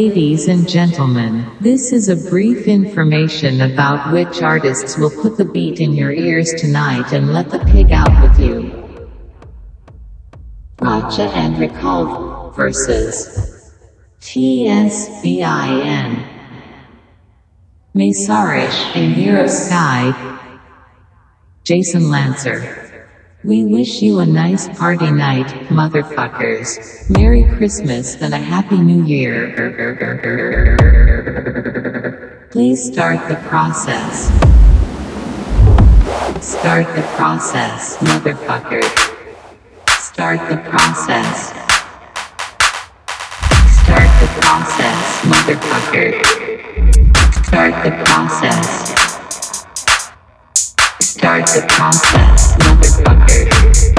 Ladies and gentlemen, this is a brief information about which artists will put the beat in your ears tonight and let the pig out with you. Reche and Ricalvo versus TSBIN. Meszárøs and Jerøfsky. Jason Lancer. We wish you a nice party night, motherfuckers. Merry Christmas and a Happy New Year. Please start the process. Start the process, motherfucker. Start the process. Start the process, motherfucker. Start the process. Start the process, motherfucker.